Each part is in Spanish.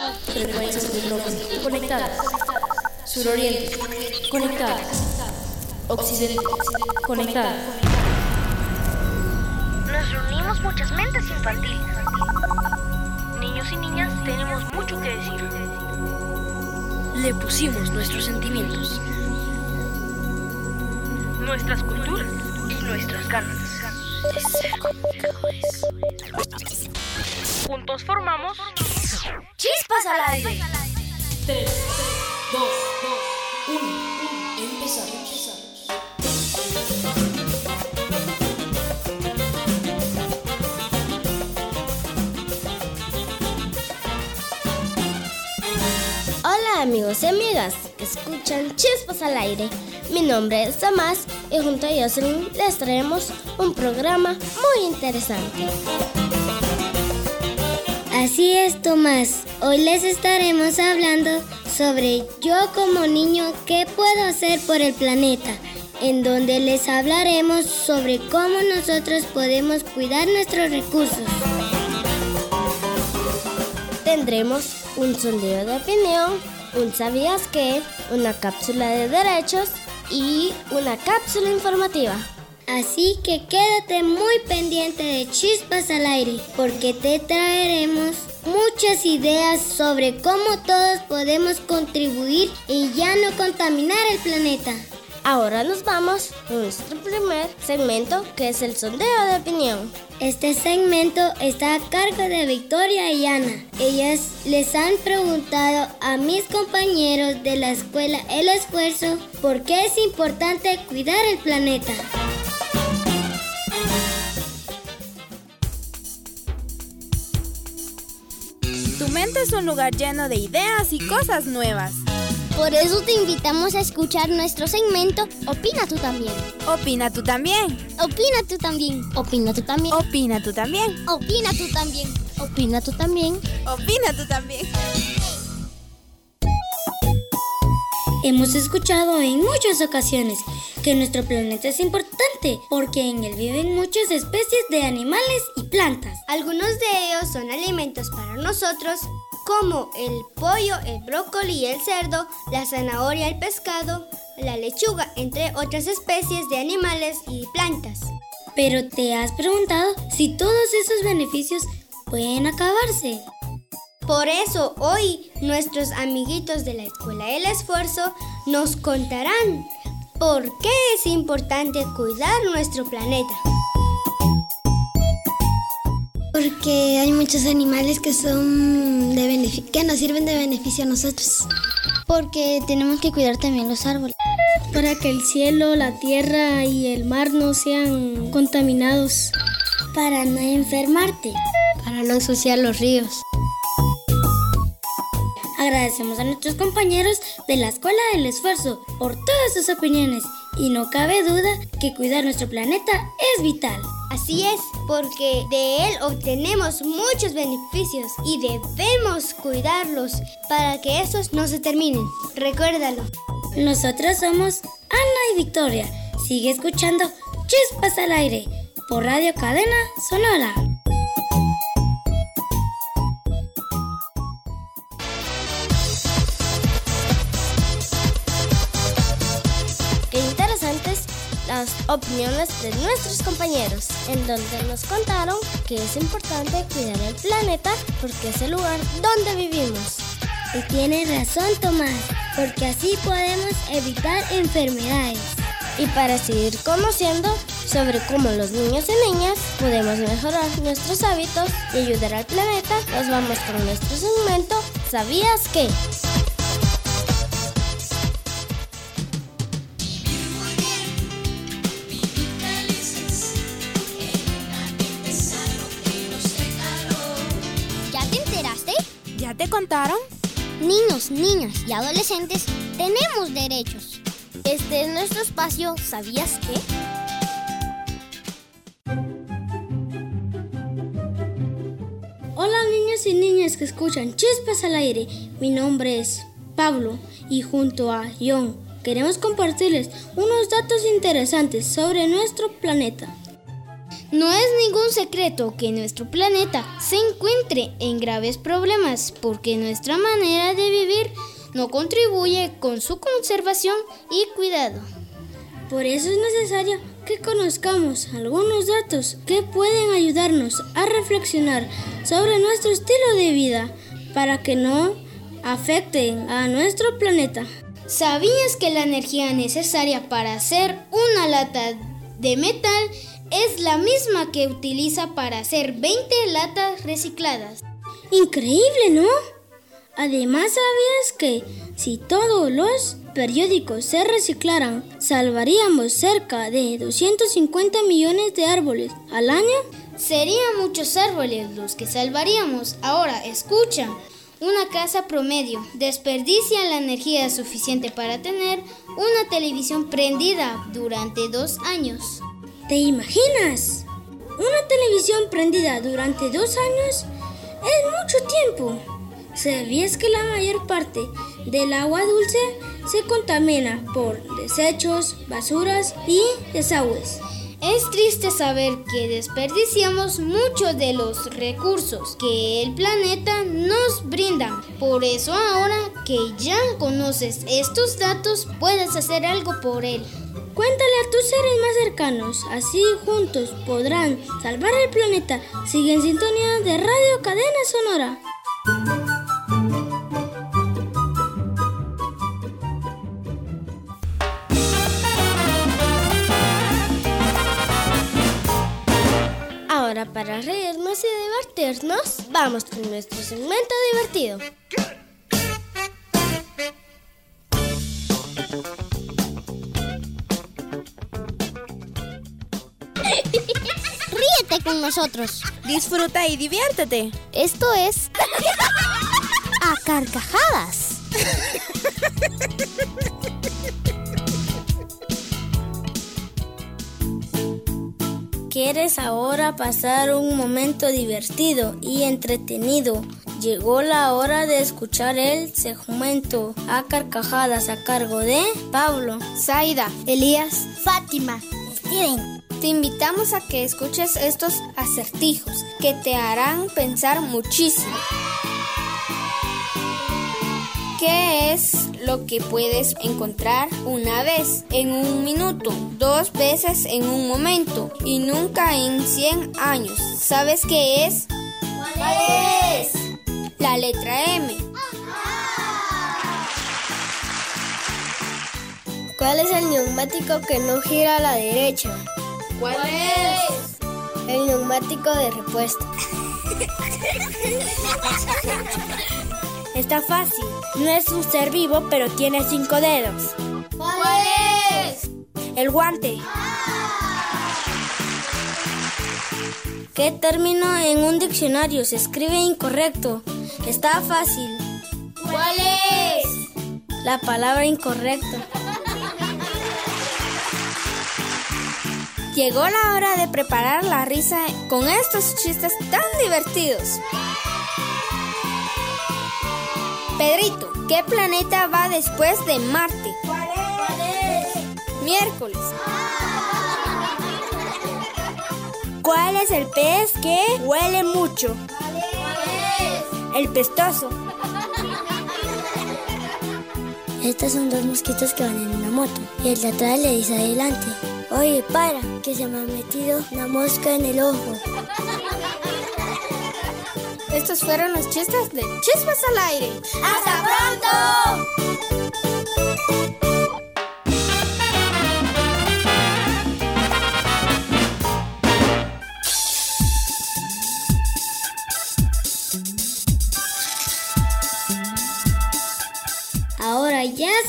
Frecuencias del norte conectadas. Suroriente conectadas. Occidente conectada. Nos reunimos muchas mentes infantiles. Niños y niñas tenemos mucho que decir. Le pusimos nuestros sentimientos, Nuestras culturas y nuestras ganas. Juntos formamos ¡Chispas al aire! 3, 2, 1. Empezamos. Hola amigos y amigas que escuchan Chispas al aire. Mi nombre es Tomás y junto a Jocelyn les traemos un programa muy interesante. Así es, Tomás. Hoy les estaremos hablando sobre yo como niño qué puedo hacer por el planeta, en donde les hablaremos sobre cómo nosotros podemos cuidar nuestros recursos. Tendremos un sondeo de opinión, un sabías qué, una cápsula de derechos y una cápsula informativa. Así que quédate muy pendiente de Chispas al aire, porque te traeremos muchas ideas sobre cómo todos podemos contribuir y ya no contaminar el planeta. Ahora nos vamos a nuestro primer segmento que es el sondeo de opinión. Este segmento está a cargo de Victoria y Ana. Ellas les han preguntado a mis compañeros de la escuela El Esfuerzo por qué es importante cuidar el planeta. Es un lugar lleno de ideas y cosas nuevas. Por eso te invitamos a escuchar nuestro segmento Opina tú también. Opina tú también. Opina tú también. Opina tú también. Opina tú también. Opina tú también. Opina tú también. Opina tú también. Hemos escuchado en muchas ocasiones que nuestro planeta es importante porque en él viven muchas especies de animales y plantas. Algunos de ellos son alimentos para nosotros, como el pollo, el brócoli y el cerdo, la zanahoria, el pescado, la lechuga, entre otras especies de animales y plantas. Pero te has preguntado si todos esos beneficios pueden acabarse. Por eso hoy nuestros amiguitos de la Escuela del Esfuerzo nos contarán por qué es importante cuidar nuestro planeta. Porque hay muchos animales que son de beneficio, que nos sirven de beneficio a nosotros. Porque tenemos que cuidar también los árboles. Para que el cielo, la tierra y el mar no sean contaminados. Para no enfermarte. Para no ensuciar los ríos. Agradecemos a nuestros compañeros de la Escuela del Esfuerzo por todas sus opiniones y no cabe duda que cuidar nuestro planeta es vital. Así es, porque de él obtenemos muchos beneficios y debemos cuidarlos para que estos no se terminen. Recuérdalo. Nosotros somos Ana y Victoria. Sigue escuchando Chispas al aire por Radio Cadena Sonora. Las opiniones de nuestros compañeros, en donde nos contaron que es importante cuidar el planeta porque es el lugar donde vivimos. Y tienes razón, Tomás, porque así podemos evitar enfermedades. Y para seguir conociendo sobre cómo los niños y niñas podemos mejorar nuestros hábitos y ayudar al planeta, nos vamos con nuestro segmento ¿Sabías qué? Te contaron? Niños, niñas y adolescentes tenemos derechos. Este es nuestro espacio ¿Sabías qué? Hola niños y niñas que escuchan Chispas al aire. Mi nombre es Pablo y junto a John queremos compartirles unos datos interesantes sobre nuestro planeta. No es ningún secreto que nuestro planeta se encuentre en graves problemas porque nuestra manera de vivir no contribuye con su conservación y cuidado. Por eso es necesario que conozcamos algunos datos que pueden ayudarnos a reflexionar sobre nuestro estilo de vida para que no afecten a nuestro planeta. ¿Sabías que la energía necesaria para hacer una lata de metal es la misma que utiliza para hacer 20 latas recicladas? Increíble, ¿no? Además, ¿sabías que si todos los periódicos se reciclaran, salvaríamos cerca de 250 millones de árboles al año? Serían muchos árboles los que salvaríamos. Ahora, escucha. Una casa promedio desperdicia la energía suficiente para tener una televisión prendida durante dos años. ¿Te imaginas? Una televisión prendida durante dos años es mucho tiempo. ¿Sabías que la mayor parte del agua dulce se contamina por desechos, basuras y desagües? Es triste saber que desperdiciamos muchos de los recursos que el planeta nos brinda. Por eso ahora que ya conoces estos datos, puedes hacer algo por él. Cuéntale a tus seres más cercanos, así juntos podrán salvar el planeta. Sigue en sintonía de Radio Cadena Sonora. Ahora para reírnos y divertirnos, vamos con nuestro segmento divertido. Con nosotros. Disfruta y diviértete. Esto es a carcajadas. ¿Quieres ahora pasar un momento divertido y entretenido? Llegó la hora de escuchar el segmento a carcajadas a cargo de Pablo, Zaida, Elías, Fátima, Steven. Te invitamos a que escuches estos acertijos que te harán pensar muchísimo. ¿Qué es lo que puedes encontrar una vez en un minuto, dos veces en un momento y nunca en 100 años? ¿Sabes qué es? ¿Cuál es? La letra M. ¿Cuál es el neumático que no gira a la derecha? ¿Cuál es? El neumático de repuesto. Está fácil. No es un ser vivo, pero tiene cinco dedos. ¿Cuál es? El guante. ¿Qué término en un diccionario se escribe incorrecto? Está fácil. ¿Cuál es? La palabra incorrecto. Llegó la hora de preparar la risa con estos chistes tan divertidos. Pedrito, ¿qué planeta va después de Marte? ¿Cuál es? Miércoles. ¿Cuál es el pez que huele mucho? El pestoso. Estos son dos mosquitos que van en una moto y el de atrás le dice adelante, oye, para, que se me ha metido una mosca en el ojo. Estos fueron los chistes de Chispas al aire. ¡Hasta pronto!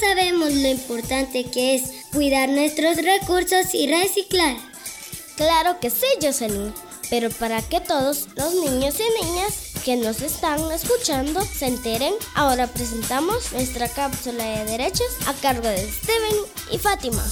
Sabemos lo importante que es cuidar nuestros recursos y reciclar. Claro que sí, Jocelyn. Pero para que todos los niños y niñas que nos están escuchando se enteren, ahora presentamos nuestra cápsula de derechos a cargo de Steven y Fátima.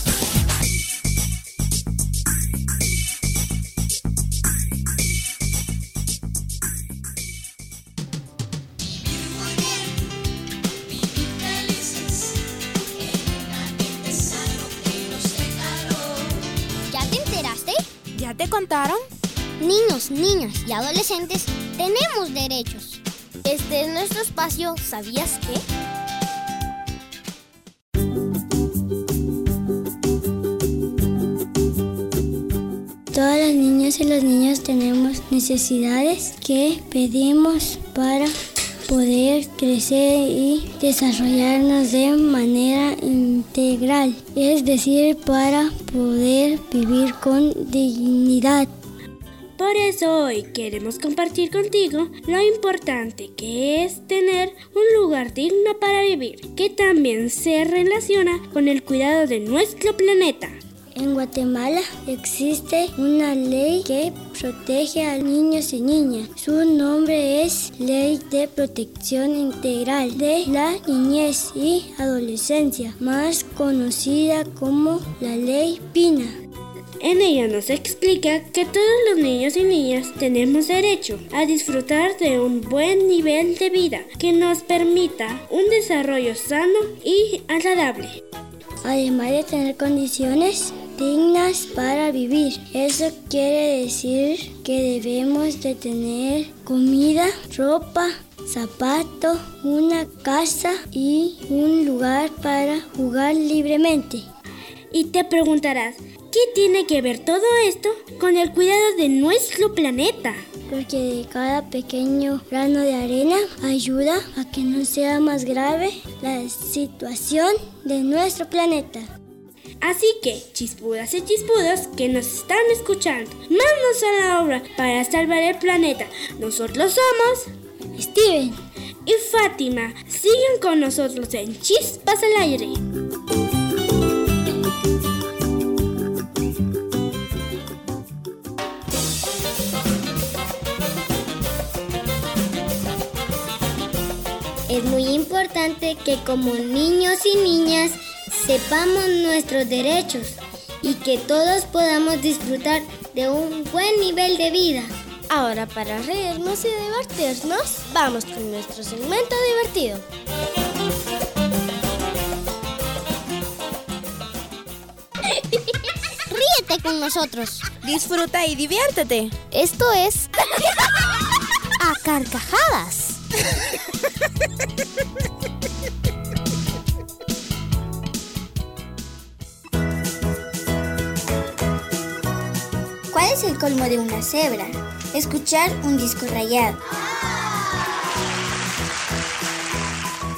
Contaron? niños, niñas y adolescentes tenemos derechos. Este es nuestro espacio, ¿sabías qué? Todas las niñas y los niños tenemos necesidades que pedimos para poder crecer y desarrollarnos de manera integral, es decir, para poder vivir con dignidad. Por eso hoy queremos compartir contigo lo importante que es tener un lugar digno para vivir, que también se relaciona con el cuidado de nuestro planeta. En Guatemala existe una ley que protege a niños y niñas. Su nombre es Ley de Protección Integral de la Niñez y Adolescencia, más conocida como la Ley Pina. En ella nos explica que todos los niños y niñas tenemos derecho a disfrutar de un buen nivel de vida que nos permita un desarrollo sano y agradable. Además de tener condiciones dignas para vivir. Eso quiere decir que debemos de tener comida, ropa, zapato, una casa y un lugar para jugar libremente. Y te preguntarás, ¿qué tiene que ver todo esto con el cuidado de nuestro planeta? Porque cada pequeño grano de arena ayuda a que no sea más grave la situación de nuestro planeta. Así que, chispudas y chispudos que nos están escuchando, manos a la obra para salvar el planeta. Nosotros somos Steven y Fátima. Sigan con nosotros en Chispas al Aire. Muy importante que como niños y niñas sepamos nuestros derechos y que todos podamos disfrutar de un buen nivel de vida. Ahora para reírnos y divertirnos, vamos con nuestro segmento divertido. Ríete con nosotros. Disfruta y diviértete. Esto es... A carcajadas. ¿Cuál es el colmo de una cebra? Escuchar un disco rayado.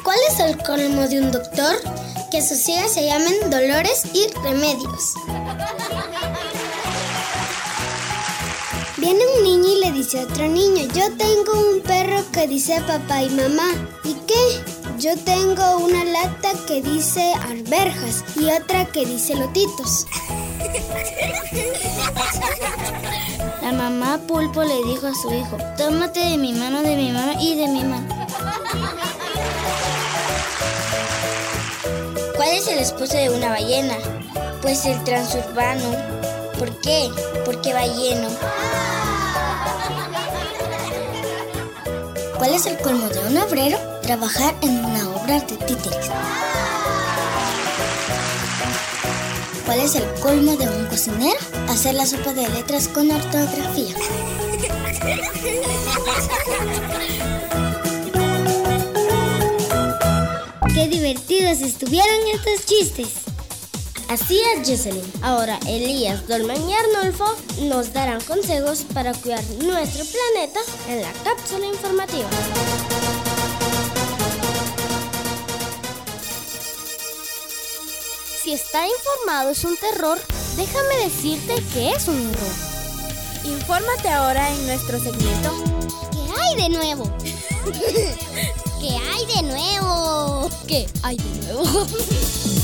¿Cuál es el colmo de un doctor? Que sus siglas se llamen dolores y remedios. Viene un niño y le dice a otro niño, yo tengo un perro que dice papá y mamá. ¿Y qué? Yo tengo una lata que dice alberjas y otra que dice lotitos. La mamá pulpo le dijo a su hijo, tómate de mi mano, de mi mano y de mi mano. ¿Cuál es el esposo de una ballena? Pues el transurbano. ¿Por qué? Porque va lleno. ¿Cuál es el colmo de un obrero? Trabajar en una obra de títeres. ¿Cuál es el colmo de un cocinero? Hacer la sopa de letras con ortografía. ¡Qué divertidos estuvieron estos chistes! Así es, Jocelyn. Ahora Elías, Dolman y Arnulfo nos darán consejos para cuidar nuestro planeta en la cápsula informativa. Si estar informado es un terror, déjame decirte que es un error. Infórmate ahora en nuestro segmento. ¿Qué hay de nuevo? ¿Qué hay de nuevo? ¿Qué hay de nuevo?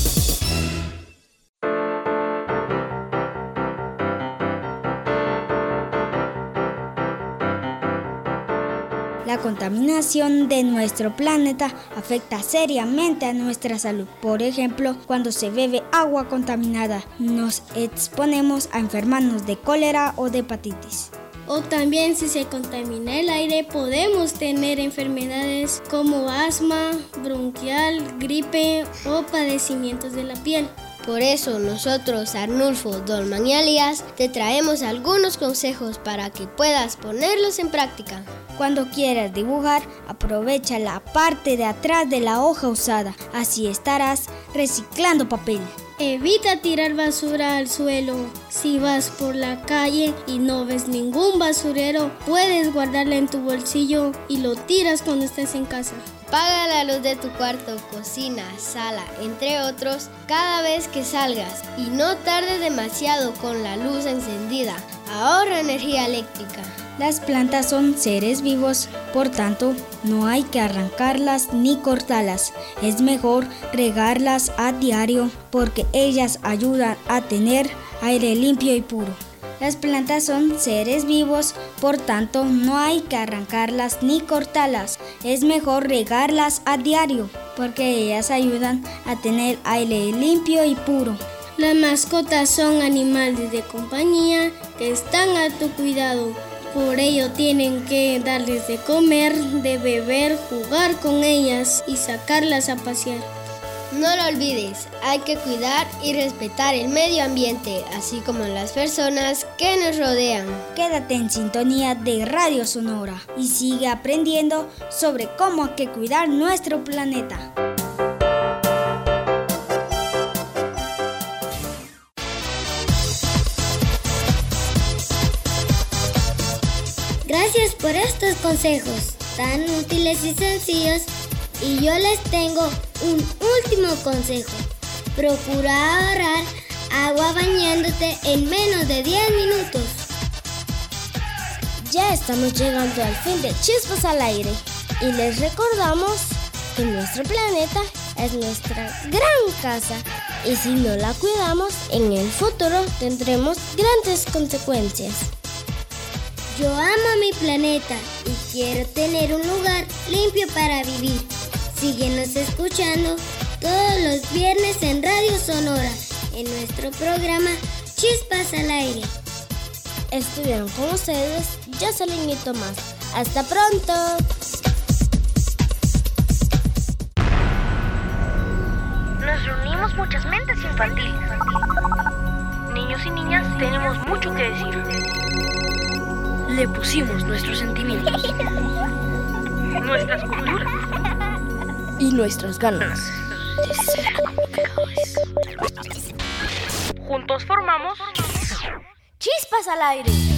La contaminación de nuestro planeta afecta seriamente a nuestra salud. Por ejemplo, cuando se bebe agua contaminada, nos exponemos a enfermarnos de cólera o de hepatitis. O también si se contamina el aire podemos tener enfermedades como asma, bronquial, gripe o padecimientos de la piel. Por eso nosotros, Arnulfo, Dolman y Alias, te traemos algunos consejos para que puedas ponerlos en práctica. Cuando quieras dibujar, aprovecha la parte de atrás de la hoja usada, así estarás reciclando papel. Evita tirar basura al suelo. Si vas por la calle y no ves ningún basurero, puedes guardarla en tu bolsillo y lo tiras cuando estés en casa. Paga la luz de tu cuarto, cocina, sala, entre otros, cada vez que salgas y no tardes demasiado con la luz encendida. Ahorra energía eléctrica. Las plantas son seres vivos, por tanto, no hay que arrancarlas ni cortarlas. Es mejor regarlas a diario porque ellas ayudan a tener aire limpio y puro. Las plantas son seres vivos, por tanto no hay que arrancarlas ni cortarlas. Es mejor regarlas a diario, porque ellas ayudan a tener aire limpio y puro. Las mascotas son animales de compañía que están a tu cuidado. Por ello tienen que darles de comer, de beber, jugar con ellas y sacarlas a pasear. No lo olvides, hay que cuidar y respetar el medio ambiente, así como las personas que nos rodean. Quédate en sintonía de Radio Sonora y sigue aprendiendo sobre cómo hay que cuidar nuestro planeta. Por estos consejos tan útiles y sencillos y yo les tengo un último consejo. Procura ahorrar agua bañándote en menos de 10 minutos. Ya estamos llegando al fin de Chispas al Aire y les recordamos que nuestro planeta es nuestra gran casa y si no la cuidamos, en el futuro tendremos grandes consecuencias. Yo amo mi planeta y quiero tener un lugar limpio para vivir. Síguenos escuchando todos los viernes en Radio Sonora, en nuestro programa Chispas al Aire. Estuvieron con ustedes Jocelyn y Tomás. ¡Hasta pronto! Nos reunimos muchas mentes infantiles. Niños y niñas tenemos mucho que decir. Le pusimos nuestros sentimientos, nuestras culturas y nuestras ganas de ser comunicadores. Juntos formamos Chispas al aire.